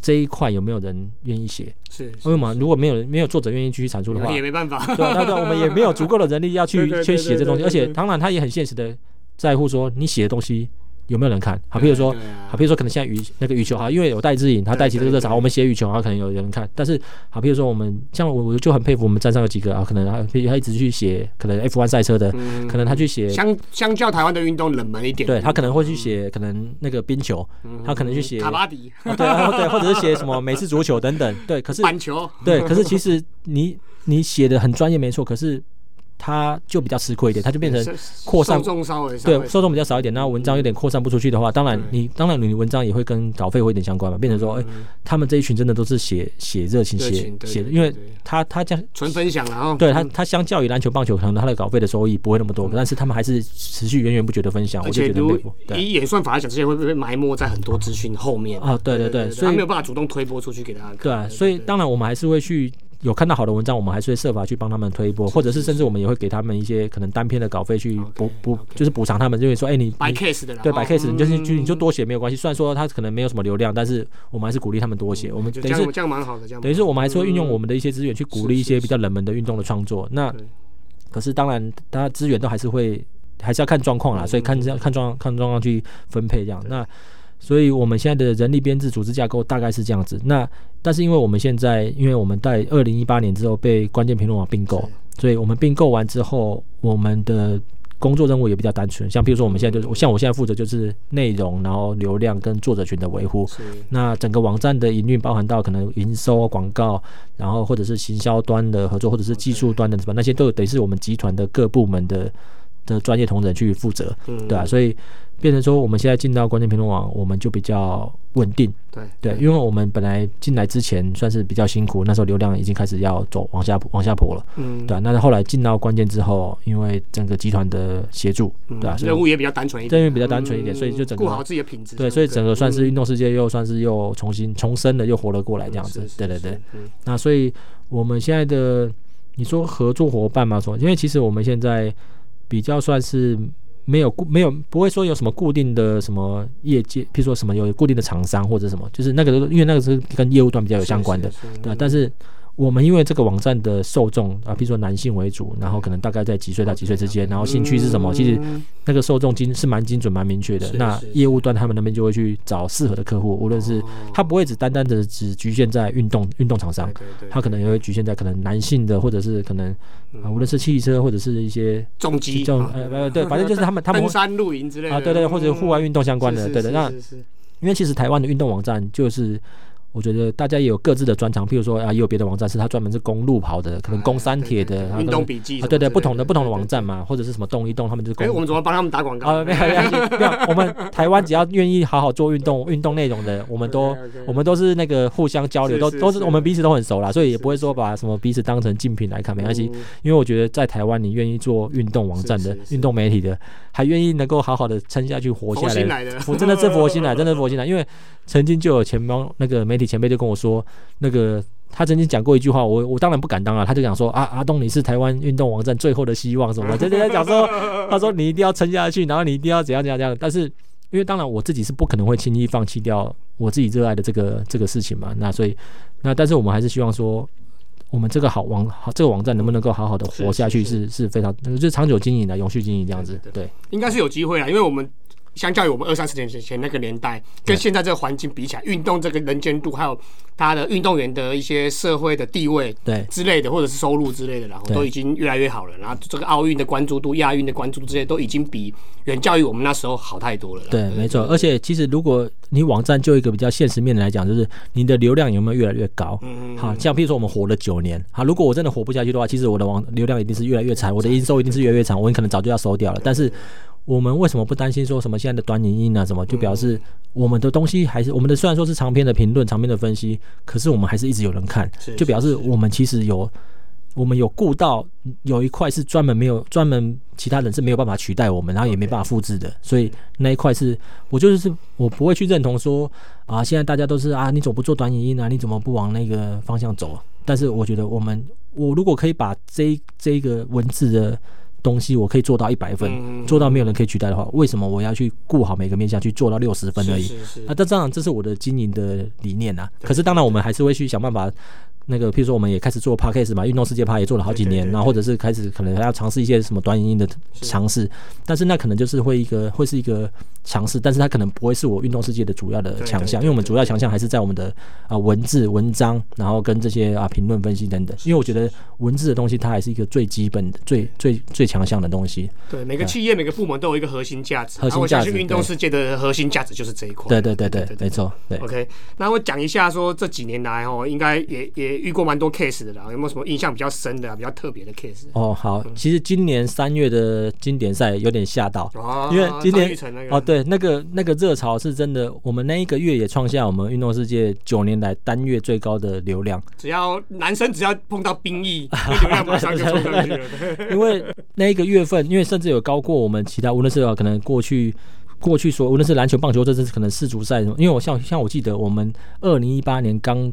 这一块有没有人愿意写？是为什么？如果没有人没有作者愿意继续产出的话，也没办法。对，那对，我们也没有足够的人力要去 去写这东西。而且，当然他也很现实的在乎说，你写的东西。有没有人看？好，比如说，好，比如说，可能现在羽那个羽球哈，因为有戴志颖，他带起这个热潮，我们写羽球啊，可能有人看。但是，好，比如说我们像我，我就很佩服我们站上有几个啊，可能他他一直去写，可能 F1 赛车的，可能他去写相相较台湾的运动冷门一点，对他可能会去写，可能那个冰球，他可能去写卡巴迪，对对，或者是写什么美式足球等等，对，可是 板球，对，可是其实你你写的很专业没错，可是。他就比较吃亏一点，他就变成扩散，对，受众比较少一点。那文章有点扩散不出去的话，当然你当然你文章也会跟稿费会有点相关嘛，变成说，哎，他们这一群真的都是写写热情写写，因为他他这样纯分享然后对他他相较于篮球棒球，可能他的稿费的收益不会那么多，但是他们还是持续源源不绝的分享，我就觉得佩服。以演算法来讲，这些会不会埋没在很多资讯后面啊？对对对，所以没有办法主动推播出去给大家看。对，所以当然我们还是会去。有看到好的文章，我们还是会设法去帮他们推一波，或者是甚至我们也会给他们一些可能单篇的稿费去补补，就是补偿他们，就会说，哎，你白 case 的，对白 case，你就是就你就多写没有关系。虽然说他可能没有什么流量，但是我们还是鼓励他们多写。我们等于是这样蛮好的，这样等于是我们还是会运用我们的一些资源去鼓励一些比较冷门的运动的创作。那可是当然，大家资源都还是会还是要看状况啦，所以看这样看状看状况去分配这样。那所以我们现在的人力编制组织架构大概是这样子。那但是因为我们现在，因为我们在二零一八年之后被关键评论网并购，所以我们并购完之后，我们的工作任务也比较单纯。像比如说，我们现在就是像我现在负责就是内容，然后流量跟作者群的维护。那整个网站的营运包含到可能营收、广告，然后或者是行销端的合作，或者是技术端的什么那些，都等于是我们集团的各部门的的专业同仁去负责，对啊，所以。变成说，我们现在进到关键评论网，我们就比较稳定。对对，因为我们本来进来之前算是比较辛苦，那时候流量已经开始要走往下往下坡了。嗯，对那后来进到关键之后，因为整个集团的协助，对吧？任务也比较单纯一点，任务比较单纯一点，所以就整个顾好自己的品质。对，所以整个算是运动世界又算是又重新重生了，又活了过来这样子。对对对。那所以我们现在的你说合作伙伴嘛，说因为其实我们现在比较算是。没有固没有不会说有什么固定的什么业界，譬如说什么有固定的厂商或者什么，就是那个因为那个是跟业务端比较有相关的，对，但是。我们因为这个网站的受众啊，比如说男性为主，然后可能大概在几岁到几岁之间，然后兴趣是什么？其实那个受众精是蛮精准、蛮明确的。那业务端他们那边就会去找适合的客户，无论是他不会只单单的只局限在运动运动厂商，他可能也会局限在可能男性的，或者是可能啊，无论是汽车或者是一些重机，呃呃对，反正就是他们他们登山露营之类的啊，对对，或者户外运动相关的，对的。那因为其实台湾的运动网站就是。我觉得大家也有各自的专长，譬如说啊，也有别的网站是他专门是攻路跑的，可能攻山铁的运动笔记啊，对对，不同的不同的网站嘛，或者是什么动一动，他们就是。哎，我们怎么帮他们打广告啊？没有没有没有，我们台湾只要愿意好好做运动运动内容的，我们都 我们都是那个互相交流，都都是我们彼此都很熟啦，所以也不会说把什么彼此当成竞品来看，没关系，因为我觉得在台湾，你愿意做运动网站的运动媒体的，还愿意能够好好的撑下去活下来，我真的是佛心来，真的是佛心来，因为。曾经就有前方那个媒体前辈就跟我说，那个他曾经讲过一句话，我我当然不敢当啊，他就讲说啊，阿东你是台湾运动网站最后的希望什么的，就在讲说，他说你一定要撑下去，然后你一定要怎样怎样怎样。但是因为当然我自己是不可能会轻易放弃掉我自己热爱的这个这个事情嘛，那所以那但是我们还是希望说，我们这个好网好这个网站能不能够好好的活下去，是是非常就是长久经营的、永续经营这样子，对，应该是有机会啊，因为我们。相较于我们二三十年前那个年代，跟现在这个环境比起来，运动这个人间度，还有他的运动员的一些社会的地位，对之类的，或者是收入之类的，然后都已经越来越好了。然后这个奥运的关注度、亚运的关注度，这些都已经比远较于我们那时候好太多了。对，没错。而且其实如果你网站就一个比较现实面的来讲，就是你的流量有没有越来越高？嗯好，像譬如说我们活了九年，好，如果我真的活不下去的话，其实我的网流量一定是越来越惨，我的营收一定是越来越惨，我可能早就要收掉了。但是我们为什么不担心说什么现在的短影音啊什么，就表示我们的东西还是我们的虽然说是长篇的评论、长篇的分析，可是我们还是一直有人看，就表示我们其实有我们有顾到有一块是专门没有专门其他人是没有办法取代我们，然后也没办法复制的，所以那一块是我就是我不会去认同说啊，现在大家都是啊，你怎么不做短影音啊？你怎么不往那个方向走？但是我觉得我们我如果可以把这这个文字的。东西我可以做到一百分，做到没有人可以取代的话，为什么我要去顾好每个面向去做到六十分而已？啊，这当然这是我的经营的理念啊。可是当然我们还是会去想办法。那个，譬如说，我们也开始做 podcast 嘛，运动世界趴也做了好几年，然后或者是开始可能还要尝试一些什么短影音的尝试，但是那可能就是会一个会是一个尝试，但是它可能不会是我运动世界的主要的强项，因为我们主要强项还是在我们的啊文字文章，然后跟这些啊评论分析等等。因为我觉得文字的东西它还是一个最基本的、最最最强项的东西。对，每个企业每个部门都有一个核心价值，核心价值。运动世界的核心价值就是这一块。对对对对，没错。对。OK，那我讲一下说这几年来哦，应该也也遇过蛮多 case。的啦，有没有什么印象比较深的、比较特别的 case？哦，好，其实今年三月的经典赛有点吓到，因为今年哦，对，那个那个热潮是真的，我们那一个月也创下我们运动世界九年来单月最高的流量。只要男生只要碰到兵役，流量马上就冲上去了。因为那一个月份，因为甚至有高过我们其他，无论是可能过去过去说，无论是篮球、棒球，这是可能世足赛什么。因为我像像我记得，我们二零一八年刚。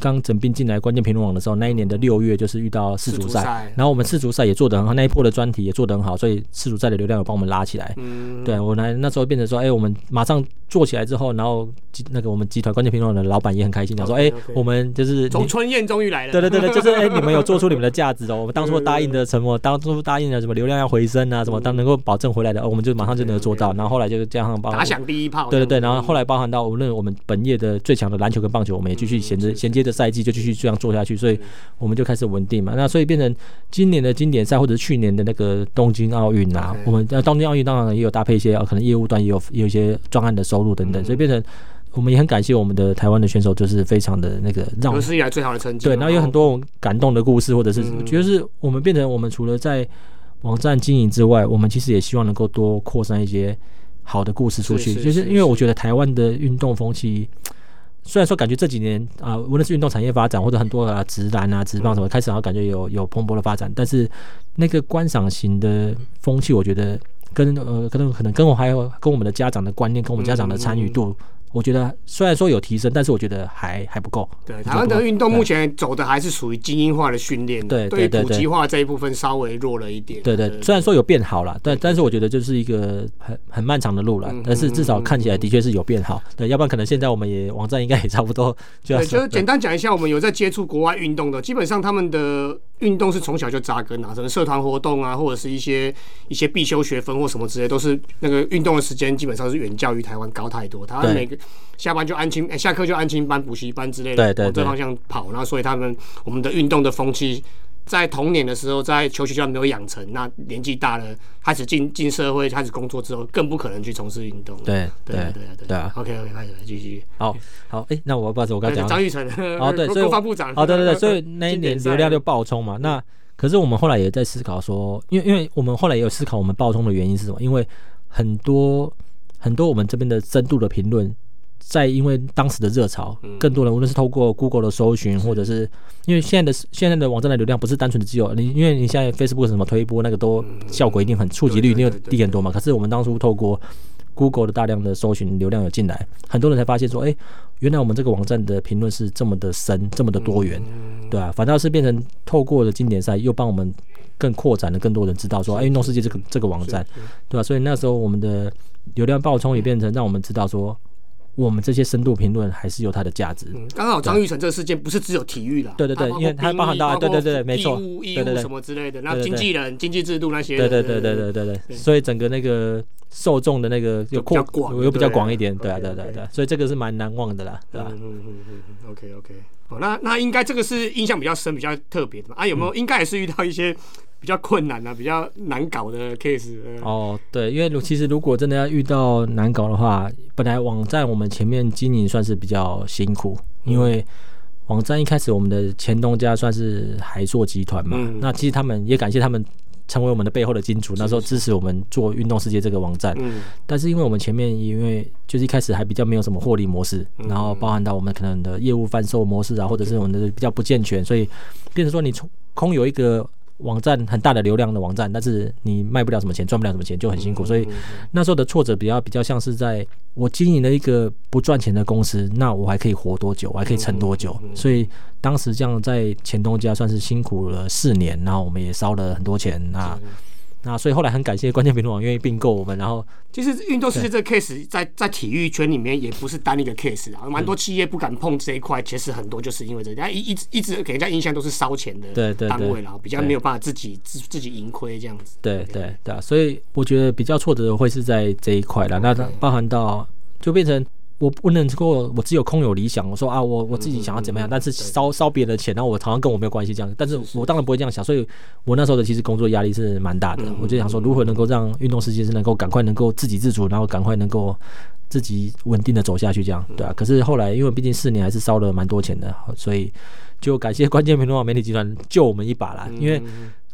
刚整并进来关键评论网的时候，那一年的六月就是遇到世足赛，然后我们世足赛也做得很好，那一波的专题也做得很好，所以世足赛的流量有帮我们拉起来。嗯，对我来那时候变成说，哎，我们马上做起来之后，然后那个我们集团关键评论网的老板也很开心，讲说，哎，我们就是从春燕终于来了。对对对对，就是哎，你们有做出你们的价值哦。我们当初答应的承诺，当初答应的什么流量要回升啊，什么当能够保证回来的，我们就马上就能做到。然后后来就这样包打响第一炮。对对对，然后后来包含到无论我们本业的最强的篮球跟棒球，我们也继续衔着衔接着赛季就继续这样做下去，所以我们就开始稳定嘛。那所以变成今年的经典赛，或者是去年的那个东京奥运啊，我们呃东京奥运当然也有搭配一些可能业务端也有有一些专案的收入等等，所以变成我们也很感谢我们的台湾的选手，就是非常的那个让有史以来最好的成绩。对，然后有很多感动的故事，或者是觉得是我们变成我们除了在网站经营之外，我们其实也希望能够多扩散一些好的故事出去，就是因为我觉得台湾的运动风气。虽然说感觉这几年啊，无论是运动产业发展或者很多啊直男啊直棒什么开始，好像感觉有有蓬勃的发展，但是那个观赏型的风气，我觉得跟呃可能可能跟我还有跟我们的家长的观念，跟我们家长的参与度。我觉得虽然说有提升，但是我觉得还还不够。对，台湾的运动目前走的还是属于精英化的训练，对对对，普及化这一部分稍微弱了一点。对对，虽然说有变好了，但但是我觉得就是一个很很漫长的路了。但是至少看起来的确是有变好。对，要不然可能现在我们也网站应该也差不多。对，就是简单讲一下，我们有在接触国外运动的，基本上他们的运动是从小就扎根啊，什么社团活动啊，或者是一些一些必修学分或什么之类，都是那个运动的时间基本上是远较于台湾高太多。台湾每个下班就安亲，下课就安亲班、补习班之类的，往这方向跑。然后，所以他们我们的运动的风气，在童年的时候在求学阶段没有养成，那年纪大了开始进进社会开始工作之后，更不可能去从事运动。对对对对啊！OK OK，开始继续。好好，哎，那我不好意思，我刚讲张玉成哦，对，国防部长。哦，对对对，所以那一年流量就爆冲嘛。那可是我们后来也在思考说，因为因为我们后来也有思考我们爆冲的原因是什么？因为很多很多我们这边的深度的评论。在因为当时的热潮，更多人无论是透过 Google 的搜寻，或者是因为现在的现在的网站的流量不是单纯的只有你，因为你现在 Facebook 什么推播那个都效果一定很触及率一定低很多嘛。可是我们当初透过 Google 的大量的搜寻流量有进来，很多人才发现说，哎，原来我们这个网站的评论是这么的深，这么的多元，对啊，反倒是变成透过了经典赛，又帮我们更扩展了更多人知道说，哎，运动世界这个这个网站，对吧？所以那时候我们的流量爆冲也变成让我们知道说。我们这些深度评论还是有它的价值。刚好张玉成这个事件不是只有体育了，对对对，因为它包含到对对对，没错，对对对，什么之类的，那经纪人、经济制度那些，对对对对对对对，所以整个那个受众的那个又扩广，又比较广一点，对啊对对对，所以这个是蛮难忘的啦，对吧？嗯嗯嗯嗯，OK OK，哦，那那应该这个是印象比较深、比较特别的嘛？啊，有没有？应该也是遇到一些。比较困难啊，比较难搞的 case。哦，对，因为其实如果真的要遇到难搞的话，本来网站我们前面经营算是比较辛苦，因为网站一开始我们的前东家算是海硕集团嘛，那其实他们也感谢他们成为我们的背后的金主，那时候支持我们做运动世界这个网站。嗯。但是因为我们前面因为就是一开始还比较没有什么获利模式，然后包含到我们可能的业务贩售模式啊，或者是我们的比较不健全，所以变成说你从空有一个。网站很大的流量的网站，但是你卖不了什么钱，赚不了什么钱，就很辛苦。所以那时候的挫折比较比较像是在我经营了一个不赚钱的公司，那我还可以活多久？我还可以撑多久？所以当时这样在前东家算是辛苦了四年，然后我们也烧了很多钱那。那所以后来很感谢关键评论网愿意并购我们，然后其实运动世界这个 case 在在体育圈里面也不是单一个 case 啊，蛮多企业不敢碰这一块，其实很多就是因为这家一一直一直给人家印象都是烧钱的单位然后比较没有办法自己自自己盈亏这样子。对对对啊，所以我觉得比较挫折的会是在这一块了，那包含到就变成。我不能够，我只有空有理想。我说啊，我我自己想要怎么样，但是烧烧别人的钱，然后我好像跟我没有关系这样。但是我当然不会这样想，所以我那时候的其实工作压力是蛮大的。我就想说，如何能够让运动世界是能够赶快能够自给自足，然后赶快能够自己稳定的走下去，这样对啊。可是后来，因为毕竟四年还是烧了蛮多钱的，所以就感谢关键评论网媒体集团救我们一把啦，因为。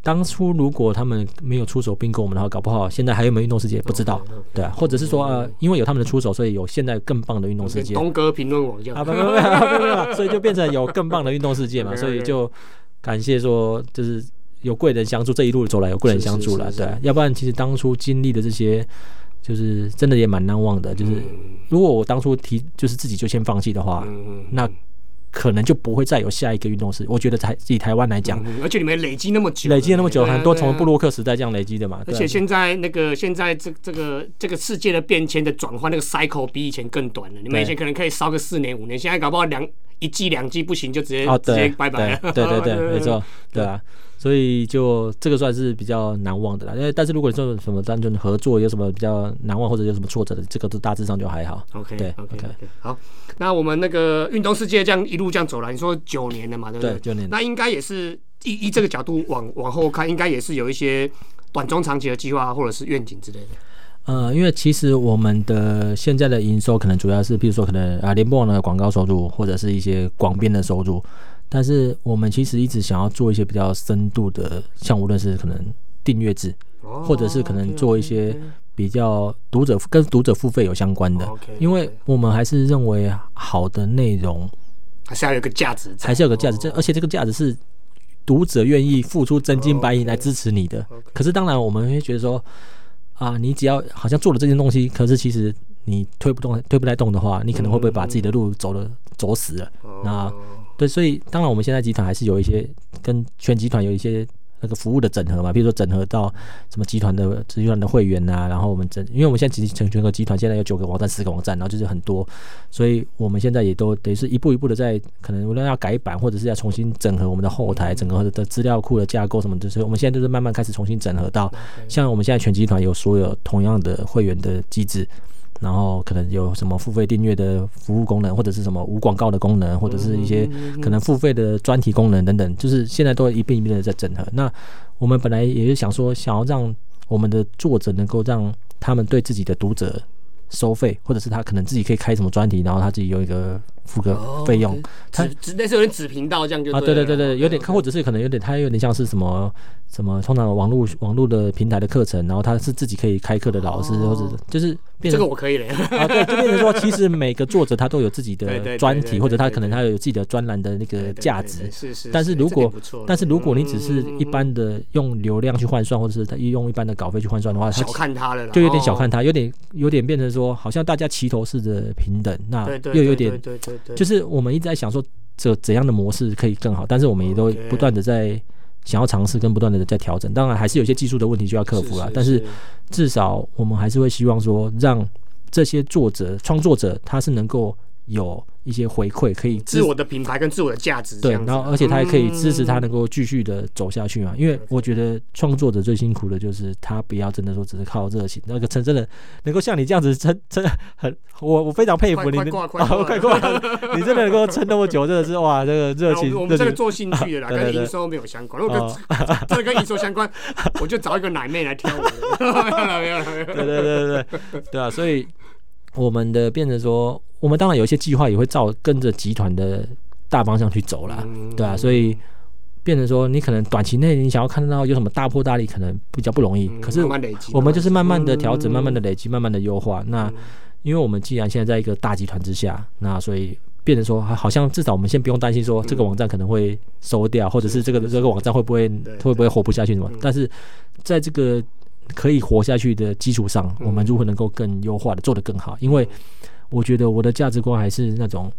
当初如果他们没有出手并购我们的话，搞不好现在还有没有运动世界不知道，对啊，或者是说呃，因为有他们的出手，所以有现在更棒的运动世界。东哥评论网这样啊，不不不不不，所以就变成有更棒的运动世界嘛，所以就感谢说就是有贵人相助，这一路走来有贵人相助了，对，要不然其实当初经历的这些，就是真的也蛮难忘的。就是如果我当初提就是自己就先放弃的话，那。可能就不会再有下一个运动是。我觉得台以台湾来讲，而且你们累积那么久，累积了那么久，很多从布洛克时代这样累积的嘛。而且现在那个现在这这个这个世界的变迁的转换，那个 cycle 比以前更短了。你们以前可能可以烧个四年五年，现在搞不好两一季两季不行就直接直接拜拜。对对对，没错，对啊。所以就这个算是比较难忘的啦，因为但是如果你说什么单纯合作有什么比较难忘或者有什么挫折的，这个都大致上就还好。OK，对，OK，好。那我们那个运动世界这样一路这样走来，你说九年了嘛，对不对？九年。那应该也是依依这个角度往往后看，应该也是有一些短中长期的计划或者是愿景之类的。呃，因为其实我们的现在的营收可能主要是，比如说可能啊联播网的广告收入或者是一些广编的收入。但是我们其实一直想要做一些比较深度的，像无论是可能订阅制，或者是可能做一些比较读者跟读者付费有相关的，因为我们还是认为好的内容还是要有个价值，还是有个价值，这而且这个价值是读者愿意付出真金白银来支持你的。可是当然我们会觉得说，啊，你只要好像做了这件东西，可是其实你推不动、推不太动的话，你可能会不会把自己的路走的走死了？那对，所以当然我们现在集团还是有一些跟全集团有一些那个服务的整合嘛，比如说整合到什么集团的集团的会员呐，然后我们整，因为我们现在集成全个集团现在有九个网站、十个网站，然后就是很多，所以我们现在也都等于是一步一步的在可能无论要改版或者是要重新整合我们的后台，整个的资料库的架构什么的，所以我们现在都是慢慢开始重新整合到像我们现在全集团有所有同样的会员的机制。然后可能有什么付费订阅的服务功能，或者是什么无广告的功能，或者是一些可能付费的专题功能等等，就是现在都一遍一遍的在整合。那我们本来也是想说，想要让我们的作者能够让他们对自己的读者收费，或者是他可能自己可以开什么专题，然后他自己有一个付个费用。它只类似有点子频道这样就啊，对对对对，有点，或者是可能有点，它有点像是什么什么，通常网络网络的平台的课程，然后他是自己可以开课的老师，或者就是变成这个我可以了啊，对，就变成说，其实每个作者他都有自己的 专题，或者他可能他有自己的专栏的那个价值。是是。但是如果但是如果你只是一般的用流量去换算，或者是他用一般的稿费去换算的话，小看他了，就有点小看他，有点有点变成说，好像大家齐头式的平等，那又有点，对对对，就是我们一直在想说。这怎样的模式可以更好？但是我们也都不断的在想要尝试，跟不断的在调整。当然还是有些技术的问题需要克服了，但是至少我们还是会希望说，让这些作者、创作者他是能够有。一些回馈可以自我的品牌跟自我的价值，对，然后而且他也可以支持他能够继续的走下去嘛。因为我觉得创作者最辛苦的就是他不要真的说只是靠热情，那个真真的能够像你这样子撑撑很，我我非常佩服你，快挂，你真的能够撑那么久，真的是哇，这个热情。我们这个做兴趣的啦，跟营收没有相关。如果跟 这个跟营收相关，我就找一个奶妹来挑我。没有了没有，对对对对对，对啊，所以。我们的变成说，我们当然有一些计划也会照跟着集团的大方向去走了，对啊，所以变成说，你可能短期内你想要看到有什么大破大立，可能比较不容易。可是我们就是慢慢的调整，慢慢的累积，慢慢的优化。那因为我们既然现在在一个大集团之下，那所以变成说，好像至少我们先不用担心说这个网站可能会收掉，或者是这个这个网站会不会会不会活不下去什么。但是在这个可以活下去的基础上，我们如何能够更优化的做得更好？因为我觉得我的价值观还是那种，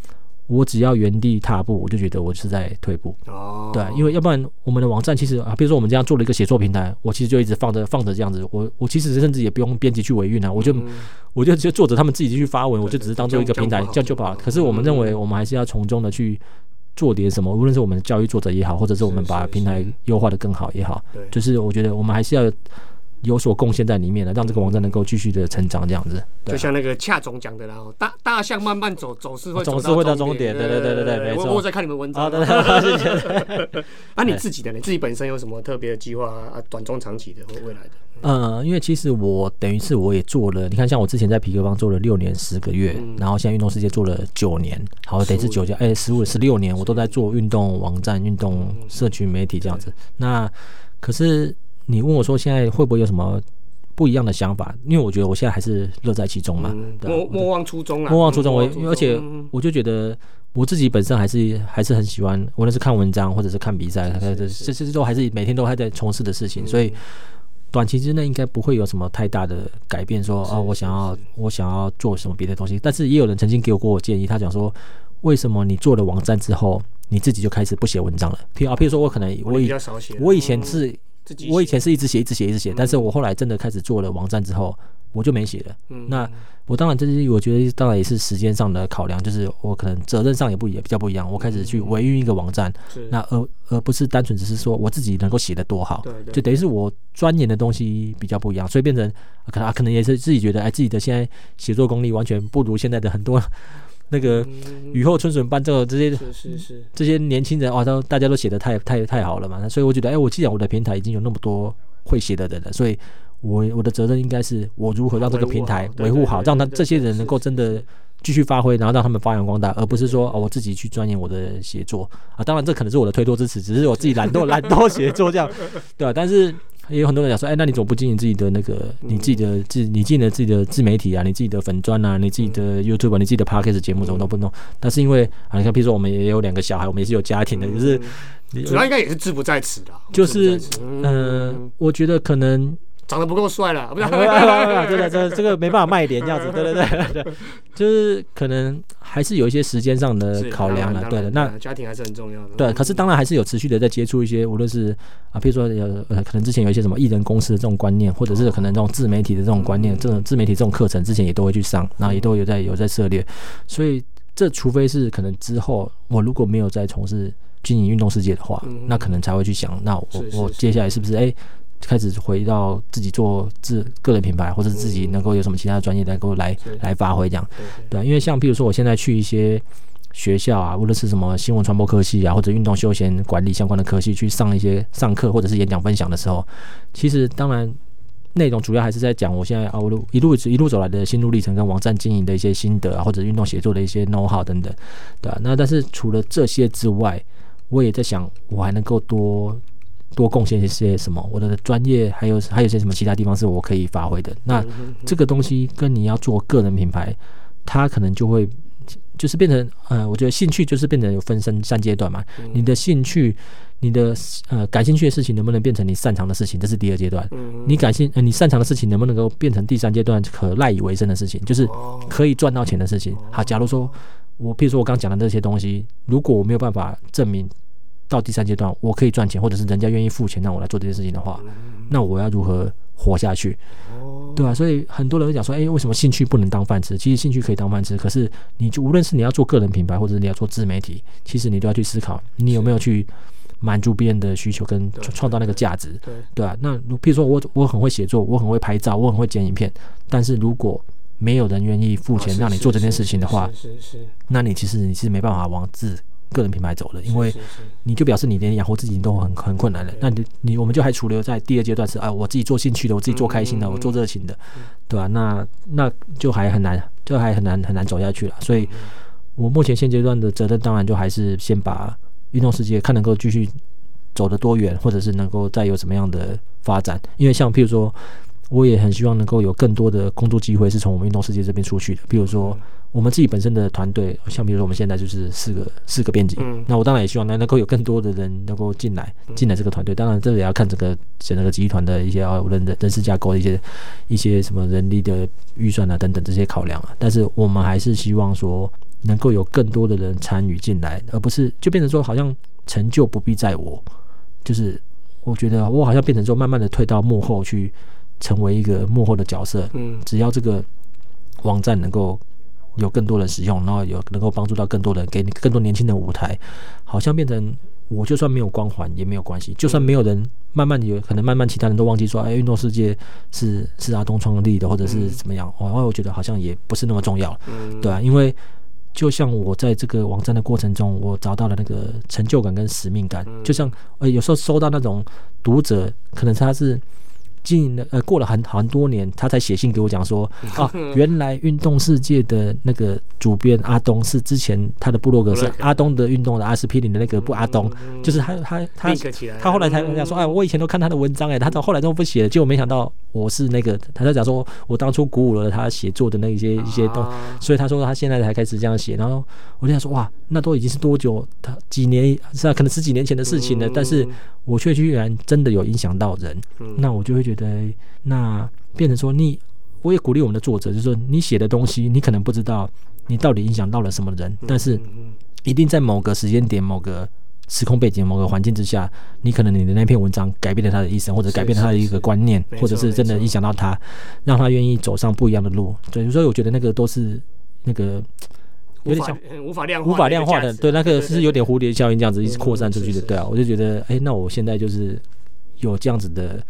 我只要原地踏步，我就觉得我是在退步。哦，对，因为要不然我们的网站其实啊，比如说我们这样做了一个写作平台，我其实就一直放着放着这样子，我我其实甚至也不用编辑去维运啊，我就 我就就作者他们自己去发文，我就只是当做一个平台这样就好。可是我们认为，我们还是要从中的去做点什么，无论是我们的教育作者也好，或者是我们把平台优化的更好也好，就是我觉得我们还是要。有所贡献在里面了，让这个网站能够继续的成长，这样子。就像那个恰总讲的，然后大大象慢慢走，走是会总是会到终点。对对对对对，没错。我在看你们文章。啊，你自己的，你自己本身有什么特别的计划啊？短中长期的或未来的？嗯，因为其实我等于是我也做了，你看，像我之前在皮革帮做了六年十个月，然后现在运动世界做了九年，好，等于是九加哎十五十六年，我都在做运动网站、运动社群媒体这样子。那可是。你问我说现在会不会有什么不一样的想法？因为我觉得我现在还是乐在其中嘛，莫莫忘初衷啊，莫忘初衷。我而且我就觉得我自己本身还是还是很喜欢，无论是看文章或者是看比赛，这这这都还是每天都还在从事的事情。所以短期之内应该不会有什么太大的改变。说哦，我想要我想要做什么别的东西。但是也有人曾经给我过我建议，他讲说，为什么你做了网站之后，你自己就开始不写文章了？譬如啊，譬如说我可能我以我以前是。我以前是一直写，一直写，一直写，但是我后来真的开始做了网站之后，我就没写了。那我当然这是我觉得当然也是时间上的考量，就是我可能责任上也不也比较不一样。我开始去维运一个网站，那而而不是单纯只是说我自己能够写的多好，就等于是我钻研的东西比较不一样，所以变成可能可能也是自己觉得哎自己的现在写作功力完全不如现在的很多。那个雨后春笋般，这个这些是是是这些年轻人哇，都大家都写的太太太好了嘛，所以我觉得，哎，我既然我的平台已经有那么多会写的人了，所以我我的责任应该是我如何让这个平台维护好，让他这些人能够真的继续发挥，然后让他们发扬光大，而不是说哦我自己去钻研我的写作啊。当然这可能是我的推脱之词，只是我自己懒惰 懒惰写作这样，对吧？但是。也有很多人讲说，哎，那你怎么不经营自己的那个，你自己的自，你经营自己的自媒体啊，你自己的粉砖啊，你自己的 YouTube，你自己的 Podcast 节目怎么都不弄？但是因为啊，你看，比如说我们也有两个小孩，我们也是有家庭的，就是主要应该也是志不在此的，就是嗯，我觉得可能。长得不够帅了，不是？真的，这这个没办法卖点这样子，对对对对，就是可能还是有一些时间上的考量了，对的。那家庭还是很重要的。对，可是当然还是有持续的在接触一些，无论是啊，比如说有呃，可能之前有一些什么艺人公司的这种观念，或者是可能这种自媒体的这种观念，这种自媒体这种课程，之前也都会去上，然后也都有在有在涉猎。所以这除非是可能之后我如果没有在从事经营运动世界的话，那可能才会去想，那我我接下来是不是哎？开始回到自己做自个人品牌，或者自己能够有什么其他的专业能够来来发挥这样，对，因为像比如说我现在去一些学校啊，无论是什么新闻传播科系啊，或者运动休闲管理相关的科系去上一些上课或者是演讲分享的时候，其实当然内容主要还是在讲我现在啊，我路一路一路走来的心路历程，跟网站经营的一些心得啊，或者运动写作的一些 know how 等等，对吧、那但是除了这些之外，我也在想，我还能够多多贡献一些什么？我的专业还有还有些什么其他地方是我可以发挥的？那这个东西跟你要做个人品牌，它可能就会就是变成呃，我觉得兴趣就是变成有分三三阶段嘛。你的兴趣，你的呃感兴趣的事情能不能变成你擅长的事情，这是第二阶段。你感兴呃你擅长的事情能不能够变成第三阶段可赖以为生的事情，就是可以赚到钱的事情。好，假如说我，譬如说我刚讲的那些东西，如果我没有办法证明到第三阶段我可以赚钱，或者是人家愿意付钱让我来做这件事情的话，那我要如何活下去？对啊，所以很多人会讲说，哎、为什么兴趣不能当饭吃？其实兴趣可以当饭吃，可是你就无论是你要做个人品牌，或者是你要做自媒体，其实你都要去思考，你有没有去满足别人的需求跟创创造那个价值，对对啊，那如譬如说我我很会写作，我很会拍照，我很会剪影片，但是如果没有人愿意付钱让你做这件事情的话，是是是那你其实你是没办法往自个人品牌走了，因为你就表示你连养活自己都很很困难了。那你你我们就还处留在第二阶段是啊，我自己做兴趣的，我自己做开心的，我做热情的，对吧、那那就还很难，就还很难很难走下去了。所以，我目前现阶段的责任当然就还是先把运动世界看能够继续走得多远，或者是能够再有什么样的发展。因为像譬如说，我也很希望能够有更多的工作机会是从我们运动世界这边出去的，比如说。我们自己本身的团队，像比如说我们现在就是四个四个编辑，嗯那我当然也希望能能够有更多的人能够进来进来这个团队。当然，这个也要看整个整个集团的一些啊人的人事架构的一些一些什么人力的预算啊等等这些考量啊。但是我们还是希望说能够有更多的人参与进来，而不是就变成说好像成就不必在我，就是我觉得我好像变成说慢慢的退到幕后去，成为一个幕后的角色。嗯只要这个网站能够有更多人使用，然后有能够帮助到更多人，给你更多年轻人舞台，好像变成我就算没有光环也没有关系，就算没有人慢慢有可能慢慢其他人都忘记说，哎，运动世界是是阿东创立的，或者是怎么样，哦，我觉得好像也不是那么重要，嗯对啊，因为就像我在这个网站的过程中，我找到了那个成就感跟使命感。就像呃，有时候收到那种读者，可能他是经营了呃过了很很多年，他才写信给我讲说 啊，原来运动世界的那个主编阿东是之前他的部落格是阿东的运动的阿司匹林的那个不阿东，就是他他他他后来才讲说，哎，我以前都看他的文章，哎，他到后来都不写了，结果没想到我是那个，他在讲说我当初鼓舞了他写作的那一些一些东啊所以他说他现在才开始这样写，然后我就想说哇，那都已经是多久？他几年是啊，可能十几年前的事情了，但是我却居然真的有影响到人，那我就会觉得，那变成说你，我也鼓励我们的作者，就是说你写的东西，你可能不知道你到底影响到了什么人，但是一定在某个时间点、某个时空背景、某个环境之下，你可能你的那篇文章改变了他的一生，或者改变了他的一个观念，或者是真的影响到他，让他愿意走上不一样的路。对，所以我觉得那个都是那个有点像无法量无法量化的，对，那个是有点蝴蝶效应这样子一直嗯扩散出去的，对啊，我就觉得，哎、那我现在就是有这样子的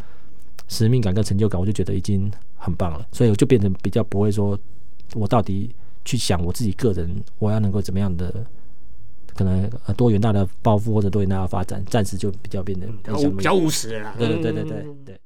使命感跟成就感，我就觉得已经很棒了，所以我就变成比较不会说，我到底去想我自己个人我要能够怎么样的。可能呃多元大的抱负或者多元大的发展，暂时就比较变得比较务实的啦。对对对对对嗯对。